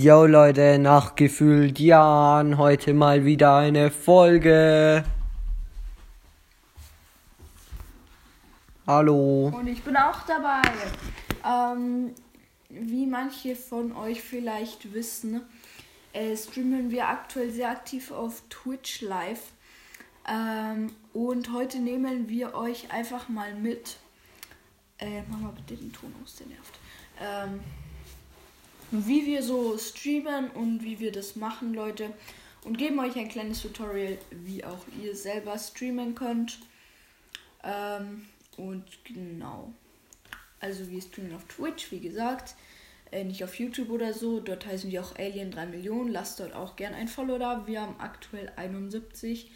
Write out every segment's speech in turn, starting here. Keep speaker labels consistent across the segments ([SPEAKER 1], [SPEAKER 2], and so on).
[SPEAKER 1] Yo Leute, nachgefühlt Jan, heute mal wieder eine Folge. Hallo.
[SPEAKER 2] Und ich bin auch dabei. Ähm, wie manche von euch vielleicht wissen, äh, streamen wir aktuell sehr aktiv auf Twitch live. Ähm, und heute nehmen wir euch einfach mal mit. Äh, mach mal bitte den Ton aus, der nervt. Ähm, wie wir so streamen und wie wir das machen, Leute. Und geben euch ein kleines Tutorial, wie auch ihr selber streamen könnt. Ähm, und genau. Also wir streamen auf Twitch, wie gesagt. Äh, nicht auf YouTube oder so. Dort heißen wir auch Alien 3 Millionen. Lasst dort auch gern ein Follow da. Wir haben aktuell 71.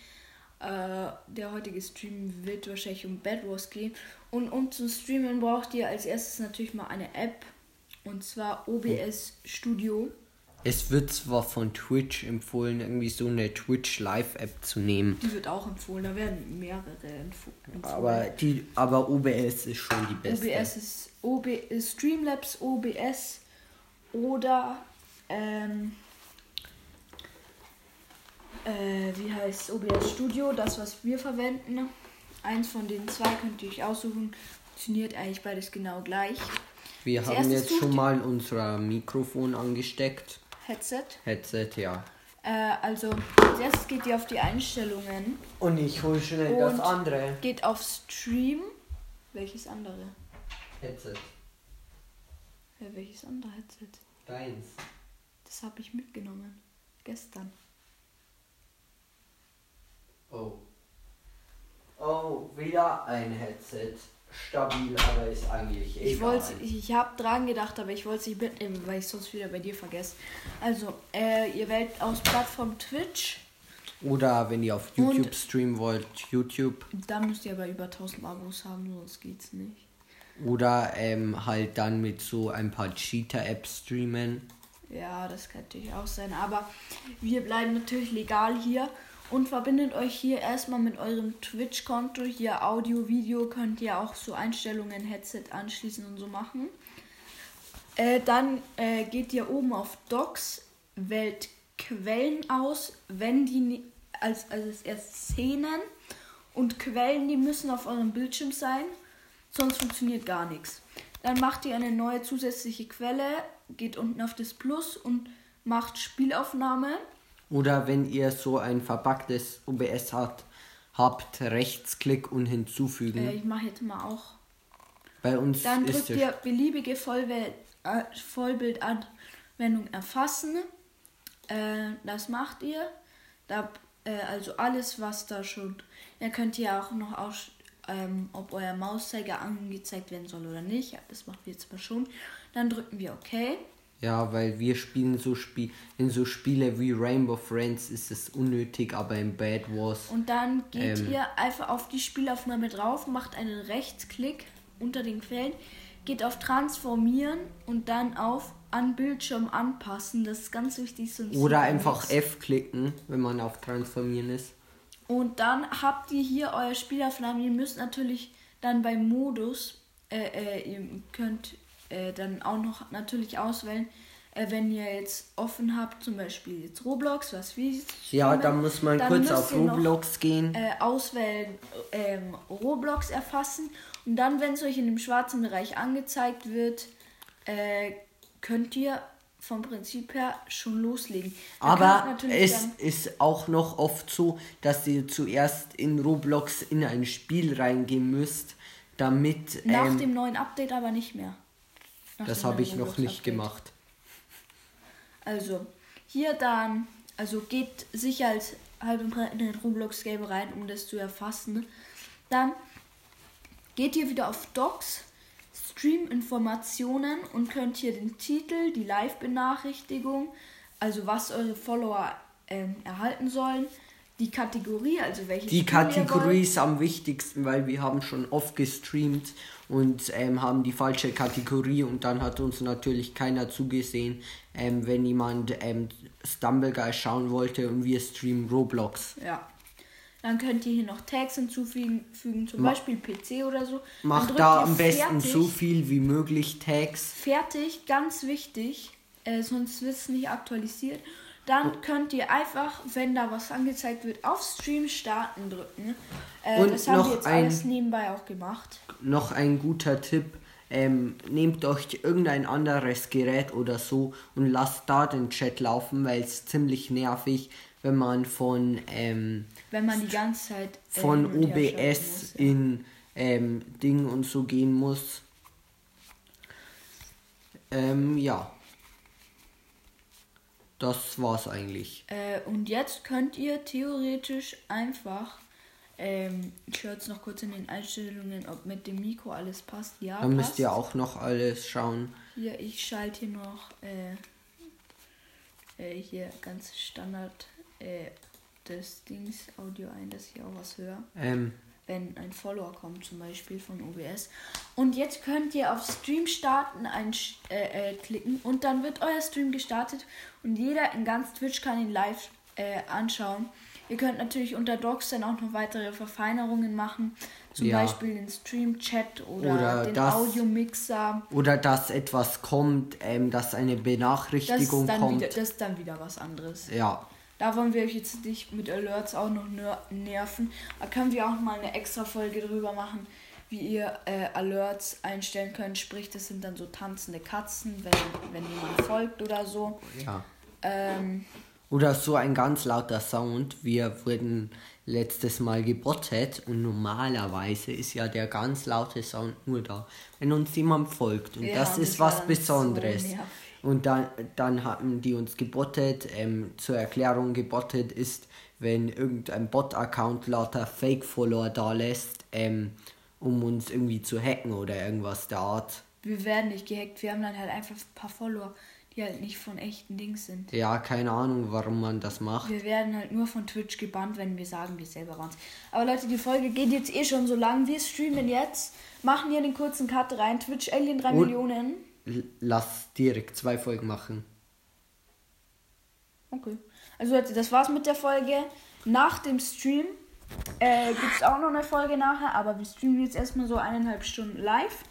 [SPEAKER 2] Äh, der heutige Stream wird wahrscheinlich um Bad Wars gehen. Und um zu streamen braucht ihr als erstes natürlich mal eine App. Und zwar OBS Studio.
[SPEAKER 1] Es wird zwar von Twitch empfohlen, irgendwie so eine Twitch Live App zu nehmen.
[SPEAKER 2] Die wird auch empfohlen. Da werden mehrere empfohlen.
[SPEAKER 1] Aber die, aber OBS ist schon die beste.
[SPEAKER 2] OBS ist OB, ist Streamlabs OBS oder ähm, äh, wie heißt OBS Studio, das was wir verwenden. Eins von den zwei könnt ihr euch aussuchen. Funktioniert eigentlich beides genau gleich.
[SPEAKER 1] Wir
[SPEAKER 2] Als
[SPEAKER 1] haben jetzt schon mal unser Mikrofon angesteckt.
[SPEAKER 2] Headset.
[SPEAKER 1] Headset, ja.
[SPEAKER 2] Äh, also als erstes geht ihr auf die Einstellungen,
[SPEAKER 1] Und ich hole schnell
[SPEAKER 2] das
[SPEAKER 1] andere.
[SPEAKER 2] geht auf Stream. Welches andere?
[SPEAKER 1] Headset.
[SPEAKER 2] Ja, welches andere Headset?
[SPEAKER 1] Deins.
[SPEAKER 2] Das habe ich mitgenommen. Gestern.
[SPEAKER 1] Oh. Oh, wieder ein Headset. Stabil, aber ist eigentlich egal.
[SPEAKER 2] Ich wollte, ich, ich habe dran gedacht, aber ich wollte es nicht mitnehmen, weil ich sonst wieder bei dir vergesse. Also, äh, ihr wählt aus Plattform Twitch.
[SPEAKER 1] Oder wenn ihr auf
[SPEAKER 2] Und-
[SPEAKER 1] YouTube streamen wollt, YouTube.
[SPEAKER 2] Da müsst ihr aber über 1000 Abos haben, sonst geht's nicht.
[SPEAKER 1] Oder ähm, halt dann mit so ein paar Cheater-Apps streamen.
[SPEAKER 2] Ja, das kann natürlich auch sein. Aber wir bleiben natürlich legal hier und verbindet euch hier erstmal mit eurem Twitch-Konto. Hier Audio, Video könnt ihr auch so Einstellungen, Headset anschließen und so machen. Äh, dann äh, geht ihr oben auf Docs, wählt Quellen aus, wenn die als, als erst Szenen und Quellen, die müssen auf eurem Bildschirm sein, sonst funktioniert gar nichts. Dann macht ihr eine neue zusätzliche Quelle, geht unten auf das Plus und macht Spielaufnahme.
[SPEAKER 1] Oder wenn ihr so ein verpacktes OBS habt, habt Rechtsklick und hinzufügen.
[SPEAKER 2] Äh, ich mache jetzt mal auch.
[SPEAKER 1] Bei uns
[SPEAKER 2] Dann drückt ihr beliebige Vollwel äh, Vollbildanwendung erfassen. Äh, das macht ihr. Da, äh, also alles, was da schon. Ihr könnt ja auch noch aus, ähm, ob euer Mauszeiger angezeigt werden soll oder nicht. Ja, das machen wir jetzt mal schon. Dann drücken wir OK.
[SPEAKER 1] Ja, weil wir spielen so Spiel in so Spiele wie Rainbow Friends ist es unnötig, aber in Bad Wars
[SPEAKER 2] Und dann geht
[SPEAKER 1] Ähm.
[SPEAKER 2] ihr einfach auf die Spielaufnahme drauf, macht einen Rechtsklick unter den Quellen, geht auf Transformieren und dann auf an Bildschirm anpassen. Das ist ganz wichtig. Sonst
[SPEAKER 1] oder einfach. F klicken, wenn man auf Transformieren ist.
[SPEAKER 2] Und dann habt ihr hier euer Spielaufnahme. Ihr müsst natürlich dann beim Modus, äh, äh, ihr könnt äh, dann auch noch natürlich auswählen, äh, wenn ihr jetzt offen habt, zum Beispiel jetzt Roblox, was wir jetzt
[SPEAKER 1] Ja, da muss man kurz auf
[SPEAKER 2] ihr noch,
[SPEAKER 1] Roblox gehen.
[SPEAKER 2] äh, auswählen, ähm, Roblox erfassen und dann, wenn es euch in dem schwarzen Bereich angezeigt wird, äh, könnt ihr vom Prinzip her schon loslegen. Könnt
[SPEAKER 1] Aber es ist auch noch oft so, dass ihr zuerst in Roblox in ein Spiel reingehen müsst, damit
[SPEAKER 2] nach
[SPEAKER 1] ähm,
[SPEAKER 2] dem neuen Update aber nicht mehr.
[SPEAKER 1] Das habe ich noch nicht gemacht.
[SPEAKER 2] Also, hier dann, also geht sicher als breit in den Roblox-Game rein, um das zu erfassen. Dann geht ihr wieder auf Docs, Stream-Informationen und könnt hier den Titel, die Live-Benachrichtigung, also was eure Follower ähm, erhalten sollen, die Kategorie, also welche
[SPEAKER 1] Die. Kategorie ist am wichtigsten, weil wir haben schon oft gestreamt und ähm, haben die falsche Kategorie und dann hat uns natürlich keiner zugesehen, ähm, wenn jemand ähm, Stumble Guy schauen wollte und wir streamen Roblox.
[SPEAKER 2] Ja. Dann könnt ihr hier noch Tags hinzufügen, fügen, zum
[SPEAKER 1] Ma-
[SPEAKER 2] Beispiel PC oder so.
[SPEAKER 1] Macht da am besten
[SPEAKER 2] fertig.
[SPEAKER 1] so viel wie möglich Tags.
[SPEAKER 2] Fertig, ganz wichtig. äh, sonst wird es nicht aktualisiert. Dann könnt ihr einfach, wenn da was angezeigt wird, auf Stream starten drücken. Äh,
[SPEAKER 1] Und
[SPEAKER 2] das haben wir jetzt
[SPEAKER 1] ein-
[SPEAKER 2] alles nebenbei auch gemacht.
[SPEAKER 1] Noch ein guter Tipp. Ähm, nehmt euch irgendein anderes Gerät oder so und lasst da den Chat laufen, weil es ziemlich nervig, wenn man von, ähm,
[SPEAKER 2] Wenn man die ganze Zeit äh,
[SPEAKER 1] von OBS
[SPEAKER 2] muss, ja.
[SPEAKER 1] in ähm, Ding und so gehen muss. Ähm, ja. Das war's eigentlich.
[SPEAKER 2] Äh, und jetzt könnt ihr theoretisch einfach. Ähm, ich schaue jetzt noch kurz in den Einstellungen, ob mit dem Mikro alles passt. Ja,
[SPEAKER 1] Dann
[SPEAKER 2] passt.
[SPEAKER 1] müsst ihr auch noch alles schauen.
[SPEAKER 2] Hier, ich schalte hier noch äh, äh, hier ganz Standard äh, des Dings Audio ein, dass ich auch was höre.
[SPEAKER 1] Ähm,
[SPEAKER 2] Wenn ein Follower kommt, zum Beispiel von OBS. Und jetzt könnt ihr auf Stream starten ein, äh, äh, klicken und dann wird euer Stream gestartet und jeder in ganz Twitch kann ihn live äh, anschauen. Ihr könnt natürlich unter Docs dann auch noch weitere Verfeinerungen machen, zum
[SPEAKER 1] Ja.
[SPEAKER 2] Beispiel den Stream-Chat oder,
[SPEAKER 1] Oder
[SPEAKER 2] den
[SPEAKER 1] das-
[SPEAKER 2] Audiomixer.
[SPEAKER 1] oder dass etwas kommt, ähm, dass eine
[SPEAKER 2] Das
[SPEAKER 1] Benachrichtigung
[SPEAKER 2] dann
[SPEAKER 1] kommt.
[SPEAKER 2] wieder, das ist dann wieder was anderes.
[SPEAKER 1] Ja,
[SPEAKER 2] Da wollen wir euch jetzt nicht mit Alerts auch noch ner nerven. Da können wir auch mal eine extra Folge drüber machen, wie ihr äh, Alerts einstellen könnt. Sprich, das sind dann so tanzende Katzen, wenn, wenn jemand folgt oder so.
[SPEAKER 1] ja.
[SPEAKER 2] Ähm,
[SPEAKER 1] Oder so ein ganz lauter Sound. Wir wurden letztes Mal gebottet und normalerweise ist ja der ganz laute Sound nur da, wenn uns jemand folgt. Und
[SPEAKER 2] Ja,
[SPEAKER 1] das ist was Besonderes.
[SPEAKER 2] so.
[SPEAKER 1] Und dann, dann haben die uns gebottet. Ähm, zur Erklärung gebottet ist, wenn irgendein Bot-Account lauter Fake-Follower da lässt, ähm, um uns irgendwie zu hacken oder irgendwas der Art.
[SPEAKER 2] wir werden nicht gehackt. Wir haben dann halt einfach ein paar Follower, die halt nicht von echten Dings sind.
[SPEAKER 1] Ja, keine Ahnung, warum man das macht.
[SPEAKER 2] Wir werden halt nur von Twitch gebannt, wenn wir sagen, wir selber waren's. Aber Leute, die Folge geht jetzt eh schon so lang. Wir streamen jetzt, machen hier den kurzen Cut rein. Twitch Alien 3
[SPEAKER 1] Und-
[SPEAKER 2] Millionen.
[SPEAKER 1] Lass direkt zwei Folgen machen.
[SPEAKER 2] Okay. Also Leute, das war's mit der Folge. Nach dem Stream äh, gibt es auch noch eine Folge nachher, aber wir streamen jetzt erstmal so eineinhalb Stunden live.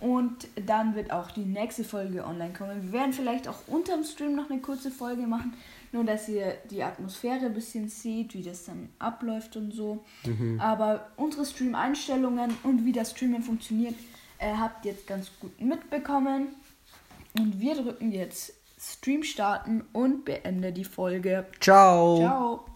[SPEAKER 2] Und dann wird auch die nächste Folge online kommen. Wir werden vielleicht auch unterm Stream noch eine kurze Folge machen, nur dass ihr die Atmosphäre ein bisschen seht, wie das dann abläuft und so. Aber unsere Stream-Einstellungen und wie das Streamen funktioniert, äh, habt jetzt ganz gut mitbekommen. Und wir drücken jetzt Stream starten und beende die Folge.
[SPEAKER 1] Ciao.
[SPEAKER 2] Ciao.